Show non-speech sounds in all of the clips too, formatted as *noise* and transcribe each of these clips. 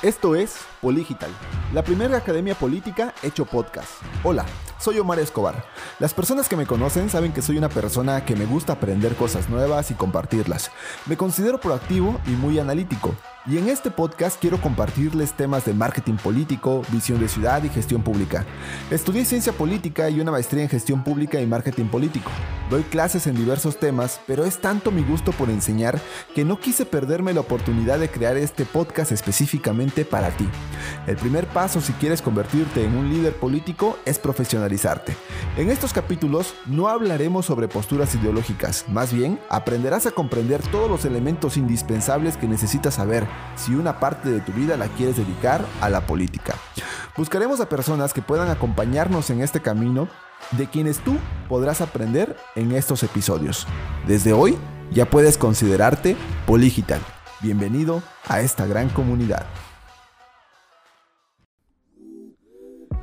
Esto es Poligital, la primera academia política hecho podcast. Hola, soy Omar Escobar. Las personas que me conocen saben que soy una persona que me gusta aprender cosas nuevas y compartirlas. Me considero proactivo y muy analítico. Y en este podcast quiero compartirles temas de marketing político, visión de ciudad y gestión pública. Estudié ciencia política y una maestría en gestión pública y marketing político. Doy clases en diversos temas, pero es tanto mi gusto por enseñar que no quise perderme la oportunidad de crear este podcast específicamente para ti. El primer paso si quieres convertirte en un líder político es profesionalizarte. En estos capítulos no hablaremos sobre posturas ideológicas, más bien aprenderás a comprender todos los elementos indispensables que necesitas saber si una parte de tu vida la quieres dedicar a la política. Buscaremos a personas que puedan acompañarnos en este camino de quienes tú podrás aprender en estos episodios. Desde hoy ya puedes considerarte Poligital. Bienvenido a esta gran comunidad.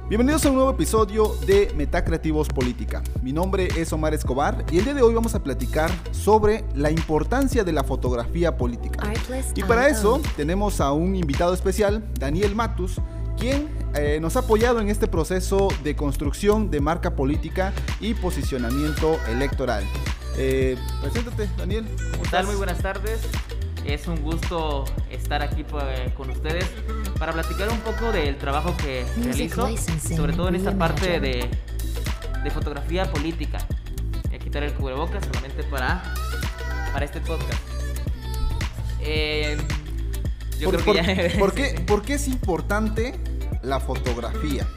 Bienvenidos a un nuevo episodio de Metacreativos Política. Mi nombre es Omar Escobar y el día de hoy vamos a platicar sobre la importancia de la fotografía política. Y para eso tenemos a un invitado especial, Daniel Matus, quien eh, nos ha apoyado en este proceso de construcción de marca política y posicionamiento electoral. Eh, preséntate, Daniel. ¿Qué tal? Muy buenas tardes. Es un gusto estar aquí pues, con ustedes para platicar un poco del trabajo que realizo, sobre todo en esta parte de, fotografía política. Voy a quitar el cubrebocas solamente para, para este podcast. Eh, yo creo que ya... *laughs* ¿por, qué, ¿Por qué es importante la fotografía?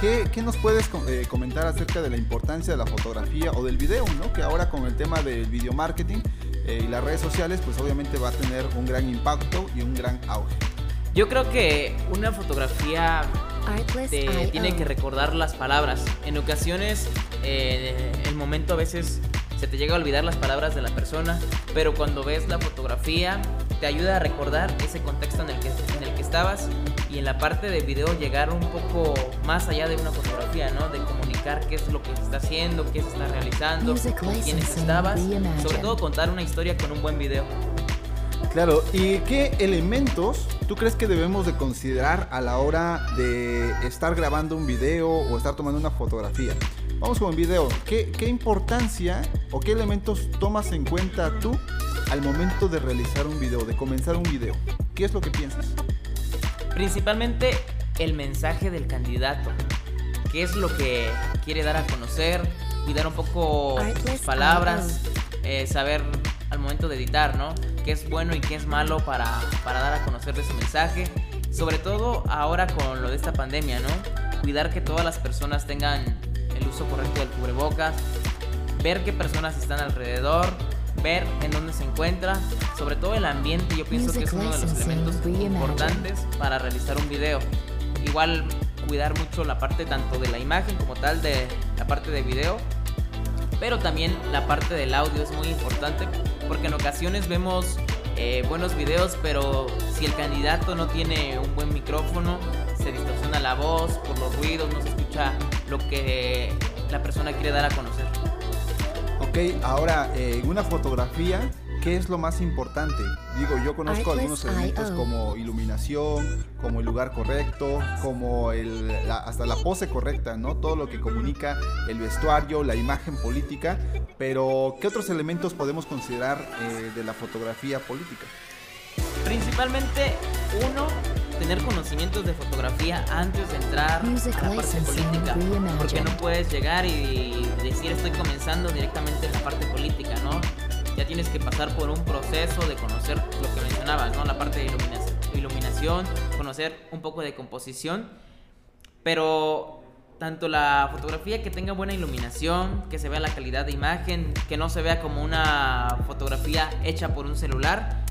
¿Qué, ¿Qué, nos puedes eh, comentar acerca de la importancia de la fotografía o del video, ¿no? que ahora con el tema del video marketing eh, y las redes sociales, pues obviamente va a tener un gran impacto y un gran auge. Yo creo que una fotografía te tiene que recordar las palabras. En ocasiones, eh, el momento a veces se te llega a olvidar las palabras de la persona, pero cuando ves la fotografía te ayuda a recordar ese contexto en el que, en el que estabas y en la parte de video llegar un poco más allá de una fotografía, ¿no? De comunicar qué es lo que se está haciendo, qué se está realizando, con quiénes estabas, sobre todo contar una historia con un buen video. Claro, ¿y qué elementos tú crees que debemos de considerar a la hora de estar grabando un video o estar tomando una fotografía? Vamos con el video. ¿Qué, ¿Qué, importancia o qué elementos tomas en cuenta tú al momento de realizar un video, de comenzar un video? ¿Qué es lo que piensas? Principalmente el mensaje del candidato. ¿Qué es lo que quiere dar a conocer? Cuidar un poco sus palabras, eh, saber al momento de editar, ¿no? Qué es bueno y qué es malo para, para dar a conocer ese mensaje. Sobre todo ahora con lo de esta pandemia, ¿no? Cuidar que todas las personas tengan el uso correcto del cubrebocas, ver qué personas están alrededor, ver en dónde se encuentra, sobre todo el ambiente, yo pienso que es uno de los elementos importantes para realizar un video. Igual cuidar mucho la parte tanto de la imagen como tal de la parte de video, pero también la parte del audio es muy importante porque en ocasiones vemos eh, buenos videos, pero si el candidato no tiene un buen micrófono, se distorsiona la voz por los ruidos, no se escucha lo que la persona quiere dar a conocer. Ok, ahora en una fotografía, ¿qué es lo más importante? Digo, yo conozco algunos elementos como iluminación, como el lugar correcto, como el, hasta la pose correcta, ¿no? Todo lo que comunica el vestuario, la imagen política, pero ¿qué otros elementos podemos considerar eh, de la fotografía política? Principalmente, uno, tener conocimientos de fotografía antes de entrar a la parte política. Porque no puedes llegar y decir estoy comenzando directamente en la parte política, ¿no? Ya tienes que pasar por un proceso de conocer lo que mencionabas, ¿no? La parte de iluminación, conocer un poco de composición. Pero tanto la fotografía que tenga buena iluminación, que se vea la calidad de imagen, que no se vea como una fotografía hecha por un celular,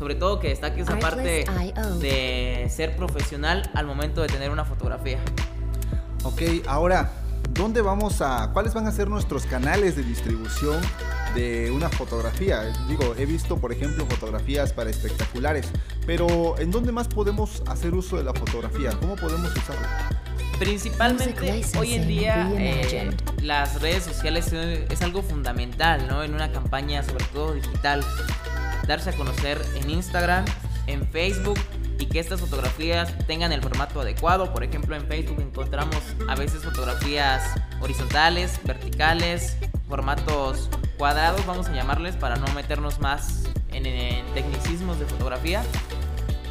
sobre todo que destaque esa parte de ser profesional al momento de tener una fotografía. Ok, ahora, ¿dónde vamos a, cuáles van a ser nuestros canales de distribución de una fotografía? Digo, he visto, por ejemplo, fotografías para espectaculares, pero ¿en dónde más podemos hacer uso de la fotografía? ¿Cómo podemos usarla? Principalmente hoy en día eh, las redes sociales es algo fundamental, ¿no? En una campaña sobre todo digital darse a conocer en Instagram, en Facebook, y que estas fotografías tengan el formato adecuado. Por ejemplo, en Facebook encontramos a veces fotografías horizontales, verticales, formatos cuadrados, vamos a llamarles, para no meternos más en, tecnicismos de fotografía.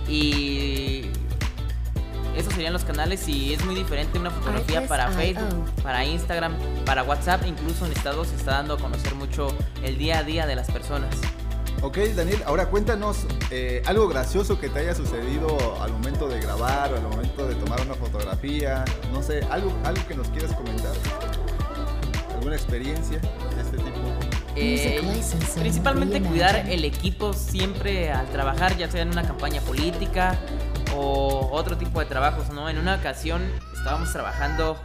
Y esos serían los canales y es muy diferente una fotografía para Facebook, para Instagram, para WhatsApp, incluso en Estados se está dando a conocer mucho el día a día de las personas. Ok, Daniel, ahora cuéntanos eh, algo gracioso que te haya sucedido al momento de grabar o al momento de tomar una fotografía, no sé, algo, algo que nos quieras comentar. ¿Alguna experiencia de este tipo? Eh, principalmente cuidar el equipo siempre al trabajar, ya sea en una campaña política o otro tipo de trabajos, ¿no? En una ocasión estábamos trabajando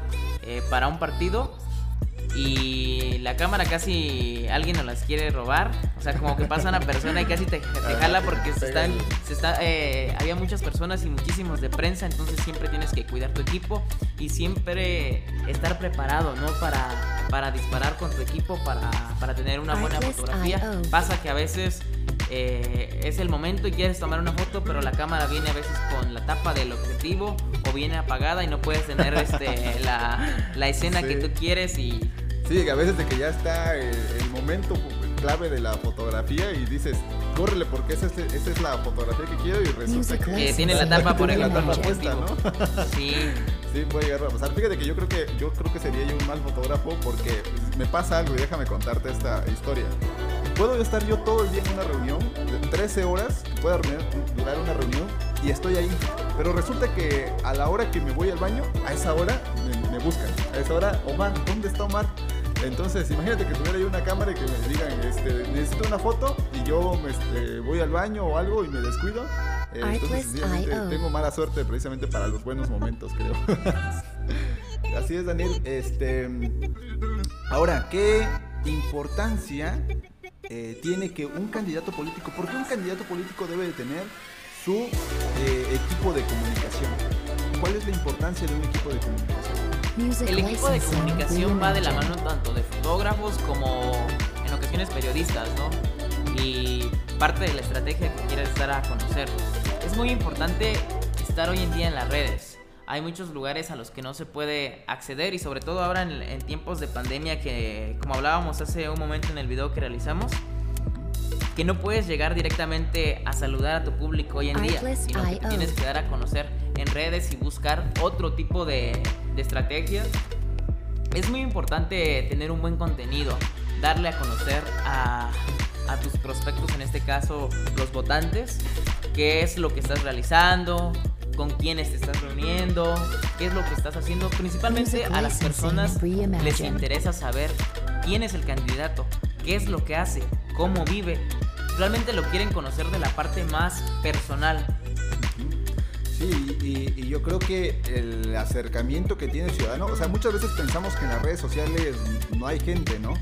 eh, para un partido y la cámara casi alguien nos las quiere robar. O sea, como que pasa una persona y casi te, jala porque se están, se está, eh, había muchas personas y muchísimos de prensa, entonces siempre tienes que cuidar tu equipo y siempre estar preparado, ¿no? Para, para disparar con tu equipo, para, para tener una buena fotografía. Pasa que a veces eh, es el momento y quieres tomar una foto, pero la cámara viene a veces con la tapa del objetivo o viene apagada y no puedes tener este, la, la escena que tú quieres y Sí, a veces de que ya está el, momento clave de la fotografía y dices, córrele porque esa es, esa es la fotografía que quiero y resulta que, tiene la tapa por la tapa puesta, ¿no? Sí. *laughs* Sí, puede llegar a pasar. Fíjate que yo creo que yo creo que sería yo un mal fotógrafo porque me pasa algo y déjame contarte esta historia. Puedo estar yo todo el día en una reunión de 13 horas, que pueda durar una reunión y estoy ahí. Pero resulta que a la hora que me voy al baño, a esa hora me, me buscan. A esa hora, Omar, ¿dónde está Omar? Entonces, imagínate que tuviera ahí una cámara y que me digan, este, necesito una foto y yo este, voy al baño o algo y me descuido. Eh, entonces, tengo mala suerte precisamente para los buenos momentos, creo. *laughs* Así es, Daniel. Este, ahora, ¿qué importancia eh, tiene que un candidato político, por qué un candidato político debe de tener su eh, equipo de comunicación? ¿Cuál es la importancia de un equipo de comunicación? El equipo de comunicación va de la mano tanto de fotógrafos como en ocasiones periodistas, ¿no? Y parte de la estrategia que quieres dar a conocer. Es muy importante estar hoy en día en las redes. Hay muchos lugares a los que no se puede acceder y sobre todo ahora en, tiempos de pandemia que, como hablábamos hace un momento en el video que realizamos, que no puedes llegar directamente a saludar a tu público hoy en día, sino que tienes que dar a conocer en redes y buscar otro tipo de, de estrategias. Es muy importante tener un buen contenido, darle a conocer a, a tus prospectos, en este caso los votantes, qué es lo que estás realizando, con quiénes te estás reuniendo, qué es lo que estás haciendo. Principalmente a las personas les interesa saber quién es el candidato, qué es lo que hace, cómo vive. Realmente lo quieren conocer de la parte más personal. Sí, y, yo creo que el acercamiento que tiene el ciudadano, o sea, muchas veces pensamos que en las redes sociales no hay gente, ¿no?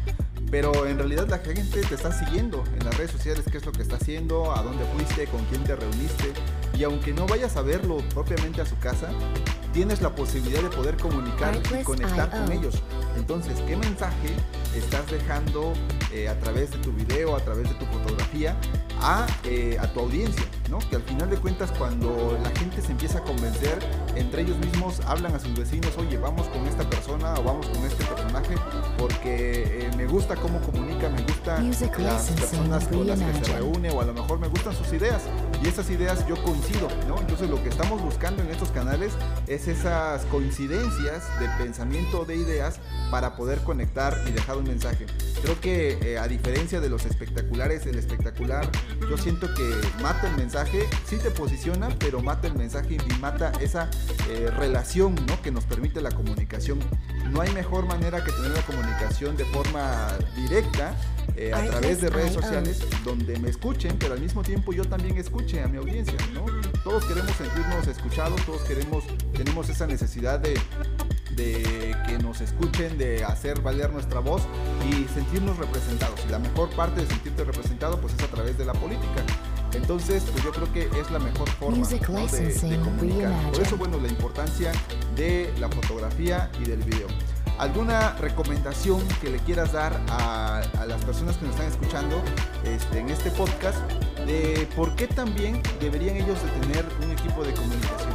Pero en realidad la gente te está siguiendo en las redes sociales, qué es lo que está haciendo, a dónde fuiste, con quién te reuniste. Y aunque no vayas a verlo propiamente a su casa, tienes la posibilidad de poder comunicar y conectar con ellos. Entonces, ¿qué mensaje estás dejando eh, a través de tu video, a través de tu fotografía a, eh, a tu audiencia? ¿no? Que al final de cuentas cuando la gente se empieza a convencer, entre ellos mismos hablan a sus vecinos, oye, vamos con esta persona o vamos con este personaje porque eh, me gusta cómo comunica, me gusta las personas con las que se reúne o a lo mejor me gustan sus ideas y esas ideas yo coincido, ¿no? Entonces lo que estamos buscando en estos canales es esas coincidencias de pensamiento, de ideas para poder conectar y dejar un mensaje. Creo que eh, a diferencia de los espectaculares, el espectacular yo siento que mata el mensaje, sí te posiciona, pero mata el mensaje y mata esa eh, relación ¿no? que nos permite la comunicación. No hay mejor manera que tener la comunicación de forma directa eh, a través de redes sociales donde me escuchen, pero al mismo tiempo yo también escuche a mi audiencia, ¿no? Todos queremos sentirnos escuchados, todos queremos, tenemos esa necesidad de, de que nos escuchen, de hacer valer nuestra voz y sentirnos representados. Y la mejor parte de sentirte representado pues es a través de la política. Entonces, pues yo creo que es la mejor forma de, comunicar. Por eso, bueno, la importancia de la fotografía y del video. ¿Alguna recomendación que le quieras dar a, las personas que nos están escuchando este, en este podcast de por qué también deberían ellos de tener un equipo de comunicación?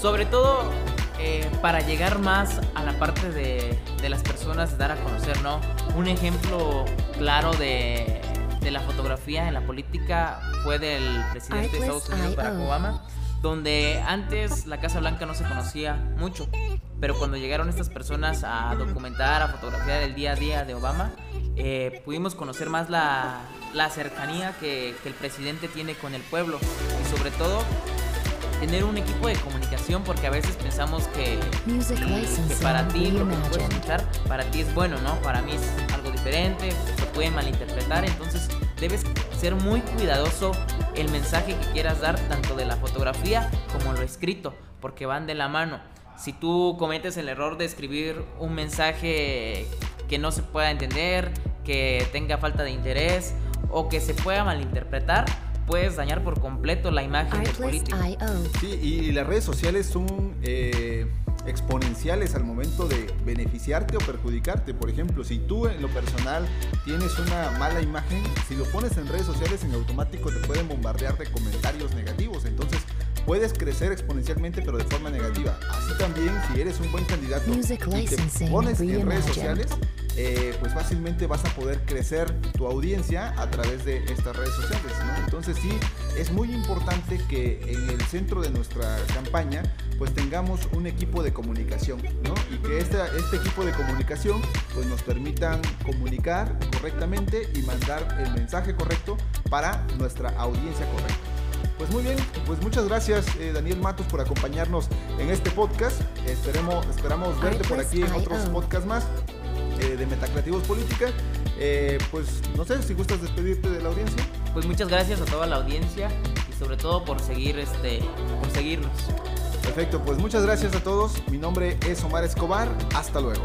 Sobre todo eh, para llegar más a la parte de, las personas, dar a conocer, ¿no? Un ejemplo claro de, de la fotografía en la política fue del presidente de Estados Unidos, Barack Obama, donde antes la Casa Blanca no se conocía mucho, pero cuando llegaron estas personas a documentar, a fotografiar el día a día de Obama, eh, pudimos conocer más la, la cercanía que, que el presidente tiene con el pueblo y sobre todo tener un equipo de comunicación porque a veces pensamos que, que para ti lo que puedes escuchar para ti es bueno, ¿no? Para mí es algo diferente, se puede malinterpretar, entonces debes ser muy cuidadoso el mensaje que quieras dar tanto de la fotografía como lo escrito, porque van de la mano. Si tú cometes el error de escribir un mensaje que no se pueda entender, que tenga falta de interés o que se pueda malinterpretar, puedes dañar por completo la imagen del político. Sí, y las redes sociales son eh, exponenciales al momento de beneficiarte o perjudicarte. Por ejemplo, si tú en lo personal tienes una mala imagen, si lo pones en redes sociales en automático te pueden bombardear de comentarios negativos. Entonces, puedes crecer exponencialmente pero de forma negativa. Así también si eres un buen candidato y te pones en redes sociales, eh, pues fácilmente vas a poder crecer tu audiencia a través de estas redes sociales. Entonces sí, es muy importante que en el centro de nuestra campaña pues tengamos un equipo de comunicación y que este, este equipo de comunicación pues nos permitan comunicar correctamente y mandar el mensaje correcto para nuestra audiencia correcta. Pues muy bien, pues muchas gracias eh, Daniel Matos por acompañarnos en este podcast. Esperemos, esperamos verte por aquí en otros podcasts más. Eh, de Metacreativos Política. Eh, pues no sé si gustas despedirte de la audiencia. Pues muchas gracias a toda la audiencia y sobre todo por seguir este, por seguirnos. Perfecto, pues muchas gracias a todos. Mi nombre es Omar Escobar. Hasta luego.